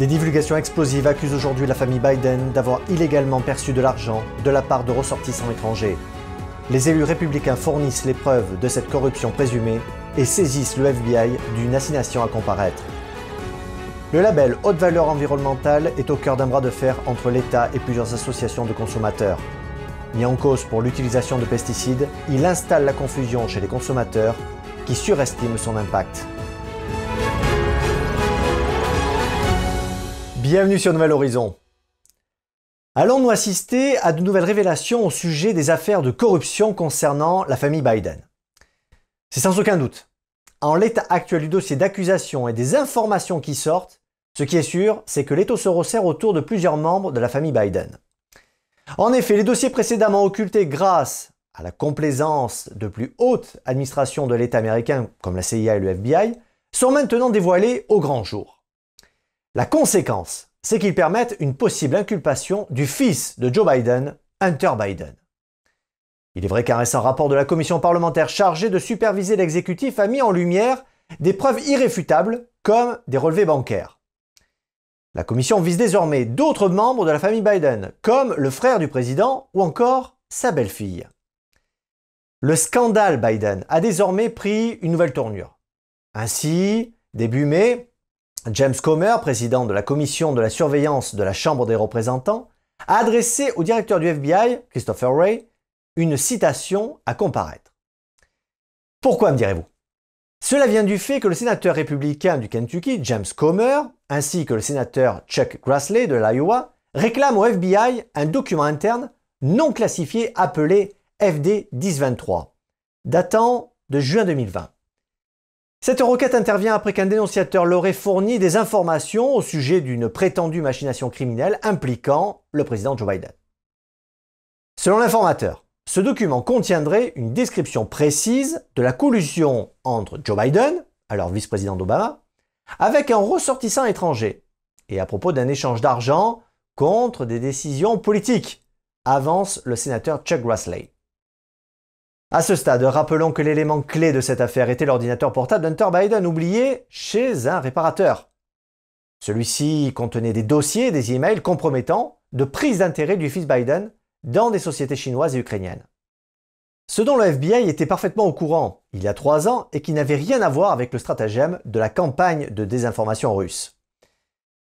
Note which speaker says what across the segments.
Speaker 1: Des divulgations explosives accusent aujourd'hui la famille Biden d'avoir illégalement perçu de l'argent de la part de ressortissants étrangers. Les élus républicains fournissent les preuves de cette corruption présumée et saisissent le FBI d'une assignation à comparaître. Le label Haute valeur environnementale est au cœur d'un bras de fer entre l'État et plusieurs associations de consommateurs. Mis en cause pour l'utilisation de pesticides, il installe la confusion chez les consommateurs qui surestiment son impact. Bienvenue sur Nouvel Horizon. Allons-nous assister à de nouvelles révélations au sujet des affaires de corruption concernant la famille Biden? C'est sans aucun doute. En l'état actuel du dossier d'accusation et des informations qui sortent, ce qui est sûr, c'est que l'étau se resserre autour de plusieurs membres de la famille Biden. En effet, les dossiers précédemment occultés grâce à la complaisance de plus hautes administrations de l'État américain comme la CIA et le FBI sont maintenant dévoilés au grand jour. La conséquence, c'est qu'ils permettent une possible inculpation du fils de Joe Biden, Hunter Biden. Il est vrai qu'un récent rapport de la commission parlementaire chargée de superviser l'exécutif a mis en lumière des preuves irréfutables comme des relevés bancaires. La commission vise désormais d'autres membres de la famille Biden, comme le frère du président ou encore sa belle-fille. Le scandale Biden a désormais pris une nouvelle tournure. Ainsi, début mai, James Comer, président de la commission de la surveillance de la Chambre des représentants, a adressé au directeur du FBI, Christopher Wray, une citation à comparaître. Pourquoi me direz-vous? Cela vient du fait que le sénateur républicain du Kentucky, James Comer, ainsi que le sénateur Chuck Grassley de l'Iowa, réclament au FBI un document interne non classifié appelé FD 1023, datant de juin 2020. Cette requête intervient après qu'un dénonciateur leur ait fourni des informations au sujet d'une prétendue machination criminelle impliquant le président Joe Biden. Selon l'informateur, ce document contiendrait une description précise de la collusion entre Joe Biden, alors vice-président d'Obama, avec un ressortissant étranger, et à propos d'un échange d'argent contre des décisions politiques, avance le sénateur Chuck Grassley. À ce stade, rappelons que l'élément clé de cette affaire était l'ordinateur portable d'Hunter Biden oublié chez un réparateur. Celui-ci contenait des dossiers des emails compromettants de prise d'intérêt du fils Biden dans des sociétés chinoises et ukrainiennes. Ce dont le FBI était parfaitement au courant il y a trois ans et qui n'avait rien à voir avec le stratagème de la campagne de désinformation russe.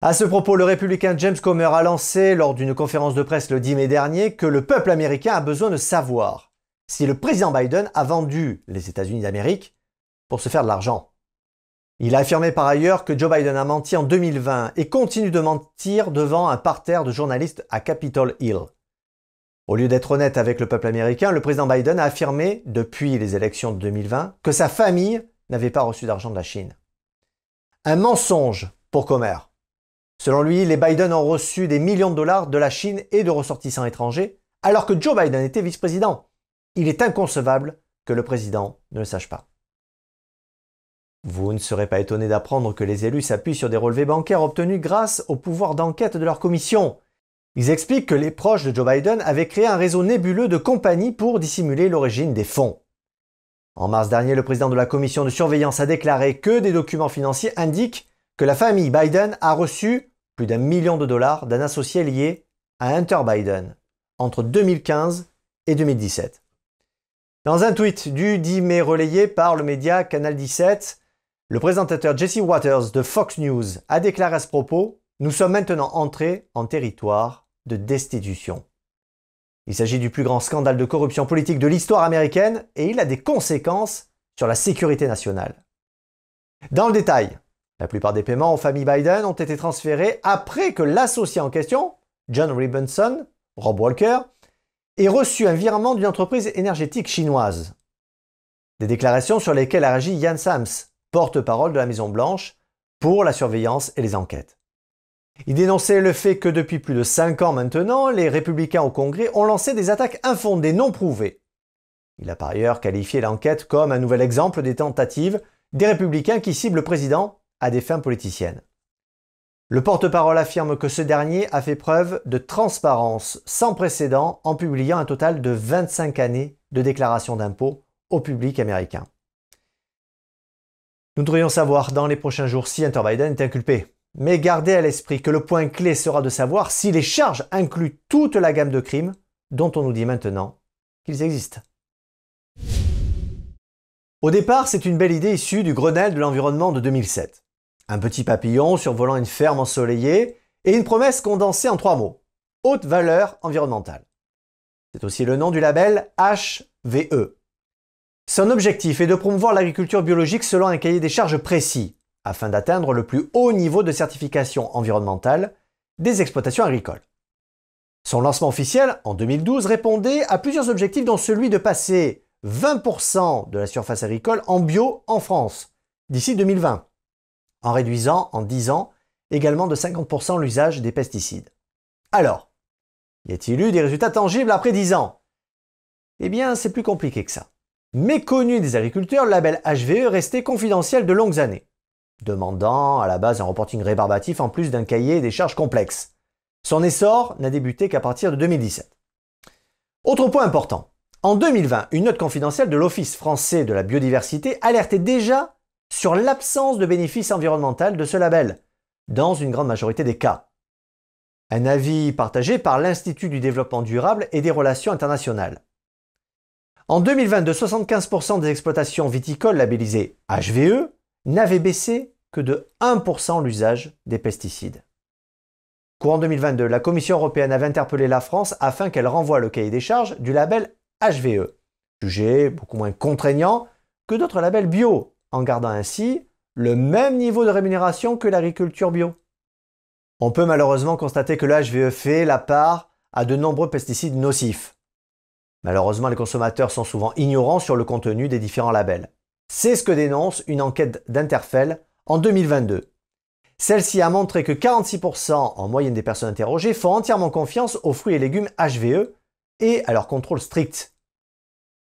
Speaker 1: À ce propos, le républicain James Comer a lancé lors d'une conférence de presse le 10 mai dernier que le peuple américain a besoin de savoir si le président Biden a vendu les États-Unis d'Amérique pour se faire de l'argent. Il a affirmé par ailleurs que Joe Biden a menti en 2020 et continue de mentir devant un parterre de journalistes à Capitol Hill. Au lieu d'être honnête avec le peuple américain, le président Biden a affirmé, depuis les élections de 2020, que sa famille n'avait pas reçu d'argent de la Chine. Un mensonge pour Comer. Selon lui, les Biden ont reçu des millions de dollars de la Chine et de ressortissants étrangers, alors que Joe Biden était vice-président. Il est inconcevable que le président ne le sache pas. Vous ne serez pas étonné d'apprendre que les élus s'appuient sur des relevés bancaires obtenus grâce au pouvoir d'enquête de leur commission. Ils expliquent que les proches de Joe Biden avaient créé un réseau nébuleux de compagnies pour dissimuler l'origine des fonds. En mars dernier, le président de la commission de surveillance a déclaré que des documents financiers indiquent que la famille Biden a reçu plus d'un million de dollars d'un associé lié à Hunter Biden entre 2015 et 2017. Dans un tweet du 10 mai relayé par le média Canal 17, le présentateur Jesse Waters de Fox News a déclaré à ce propos Nous sommes maintenant entrés en territoire de destitution. Il s'agit du plus grand scandale de corruption politique de l'histoire américaine et il a des conséquences sur la sécurité nationale. Dans le détail, la plupart des paiements aux familles Biden ont été transférés après que l'associé en question, John Ribbenson, Rob Walker, et reçu un virement d'une entreprise énergétique chinoise. Des déclarations sur lesquelles a réagi Yann Sams, porte-parole de la Maison-Blanche, pour la surveillance et les enquêtes. Il dénonçait le fait que depuis plus de 5 ans maintenant, les républicains au Congrès ont lancé des attaques infondées non prouvées. Il a par ailleurs qualifié l'enquête comme un nouvel exemple des tentatives des républicains qui ciblent le président à des fins politiciennes. Le porte-parole affirme que ce dernier a fait preuve de transparence sans précédent en publiant un total de 25 années de déclarations d'impôts au public américain. Nous devrions savoir dans les prochains jours si Hunter Biden est inculpé. mais gardez à l'esprit que le point clé sera de savoir si les charges incluent toute la gamme de crimes dont on nous dit maintenant qu'ils existent. Au départ, c'est une belle idée issue du Grenelle de l'environnement de 2007. Un petit papillon survolant une ferme ensoleillée et une promesse condensée en trois mots. Haute valeur environnementale. C'est aussi le nom du label HVE. Son objectif est de promouvoir l'agriculture biologique selon un cahier des charges précis, afin d'atteindre le plus haut niveau de certification environnementale des exploitations agricoles. Son lancement officiel, en 2012, répondait à plusieurs objectifs dont celui de passer 20% de la surface agricole en bio en France d'ici 2020, en réduisant en 10 ans également de 50% l'usage des pesticides. Alors, y a-t-il eu des résultats tangibles après 10 ans? Eh bien, c'est plus compliqué que ça. Méconnu des agriculteurs, le label HVE restait confidentiel de longues années, demandant à la base un reporting rébarbatif en plus d'un cahier des charges complexes. Son essor n'a débuté qu'à partir de 2017. Autre point important. En 2020, une note confidentielle de l'Office français de la biodiversité alertait déjà sur l'absence de bénéfices environnementaux de ce label, dans une grande majorité des cas. Un avis partagé par l'Institut du développement durable et des relations internationales. En 2022, 75% des exploitations viticoles labellisées HVE n'avaient baissé que de 1% l'usage des pesticides. Courant 2022, la Commission européenne avait interpellé la France afin qu'elle renvoie le cahier des charges du label HVE, jugé beaucoup moins contraignant que d'autres labels bio, en gardant ainsi le même niveau de rémunération que l'agriculture bio. On peut malheureusement constater que le HVE fait la part à de nombreux pesticides nocifs. Malheureusement, les consommateurs sont souvent ignorants sur le contenu des différents labels. C'est ce que dénonce une enquête d'Interfell en 2022. Celle-ci a montré que 46% en moyenne des personnes interrogées font entièrement confiance aux fruits et légumes HVE et à leur contrôle strict.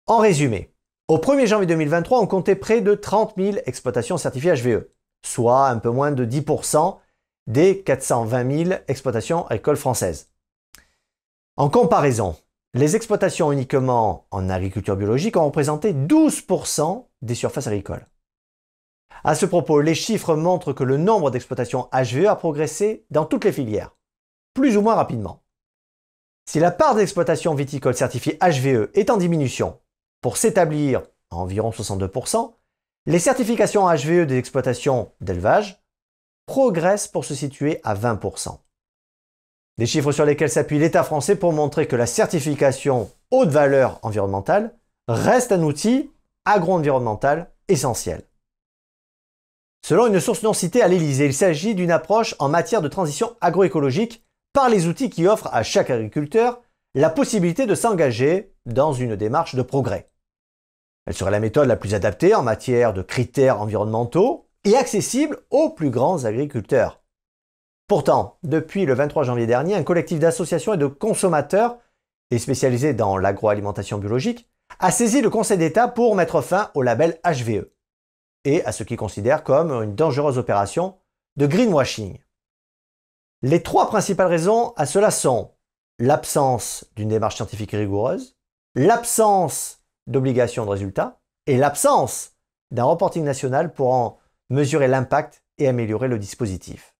Speaker 1: En résumé, au 1er janvier 2023, on comptait près de 30 000 exploitations certifiées HVE, soit un peu moins de 10% des 420 000 exploitations agricoles françaises. En comparaison, les exploitations uniquement en agriculture biologique ont représenté 12% des surfaces agricoles. À ce propos, les chiffres montrent que le nombre d'exploitations HVE a progressé dans toutes les filières, plus ou moins rapidement. Si la part d'exploitations viticoles certifiées HVE est en diminution pour s'établir à environ 62%, les certifications HVE des exploitations d'élevage progressent pour se situer à 20%. Des chiffres sur lesquels s'appuie l'État français pour montrer que la certification haute valeur environnementale reste un outil agro-environnemental essentiel. Selon une source non citée à l'Élysée, il s'agit d'une approche en matière de transition agroécologique par les outils qui offrent à chaque agriculteur la possibilité de s'engager dans une démarche de progrès. Elle serait la méthode la plus adaptée en matière de critères environnementaux et accessible aux plus grands agriculteurs. Pourtant, depuis le 23 janvier dernier, un collectif d'associations et de consommateurs, et spécialisé dans l'agroalimentation biologique, a saisi le Conseil d'État pour mettre fin au label HVE et à ce qu'ils considèrent comme une dangereuse opération de greenwashing. Les trois principales raisons à cela sont l'absence d'une démarche scientifique rigoureuse, l'absence d'obligation de résultat et l'absence d'un reporting national pour en mesurer l'impact et améliorer le dispositif.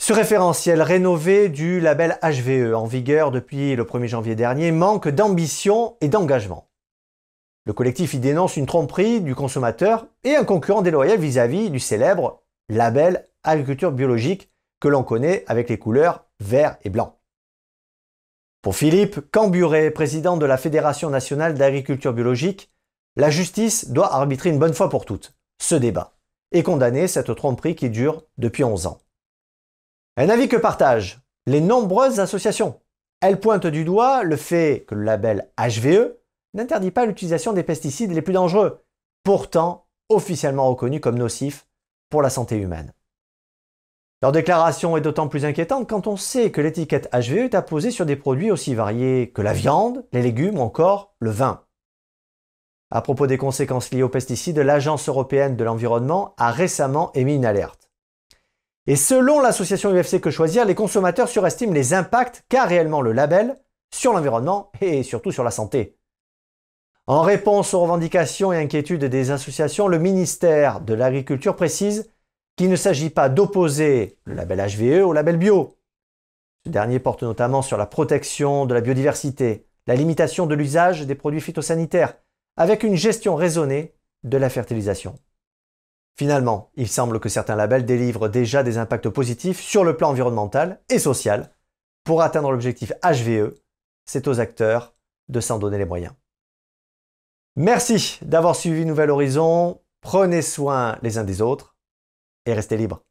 Speaker 1: Ce référentiel rénové du label HVE en vigueur depuis le 1er janvier dernier manque d'ambition et d'engagement. Le collectif y dénonce une tromperie du consommateur et un concurrent déloyal vis-à-vis du célèbre label agriculture biologique que l'on connaît avec les couleurs vert et blanc. Pour Philippe Camburet, président de la Fédération nationale d'agriculture biologique, la justice doit arbitrer une bonne fois pour toutes ce débat et condamner cette tromperie qui dure depuis 11 ans. Un avis que partagent les nombreuses associations. Elles pointent du doigt le fait que le label HVE n'interdit pas l'utilisation des pesticides les plus dangereux, pourtant officiellement reconnus comme nocifs pour la santé humaine. Leur déclaration est d'autant plus inquiétante quand on sait que l'étiquette HVE est apposée sur des produits aussi variés que la viande, les légumes ou encore le vin. À propos des conséquences liées aux pesticides, l'Agence européenne de l'environnement a récemment émis une alerte. Et selon l'association UFC Que Choisir, les consommateurs surestiment les impacts qu'a réellement le label sur l'environnement et surtout sur la santé. En réponse aux revendications et inquiétudes des associations, le ministère de l'Agriculture précise qu'il ne s'agit pas d'opposer le label HVE au label bio. Ce dernier porte notamment sur la protection de la biodiversité, la limitation de l'usage des produits phytosanitaires, avec une gestion raisonnée de la fertilisation. Finalement, il semble que certains labels délivrent déjà des impacts positifs sur le plan environnemental et social. Pour atteindre l'objectif HVE, c'est aux acteurs de s'en donner les moyens. Merci d'avoir suivi Nouvel Horizon, prenez soin les uns des autres et restez libres.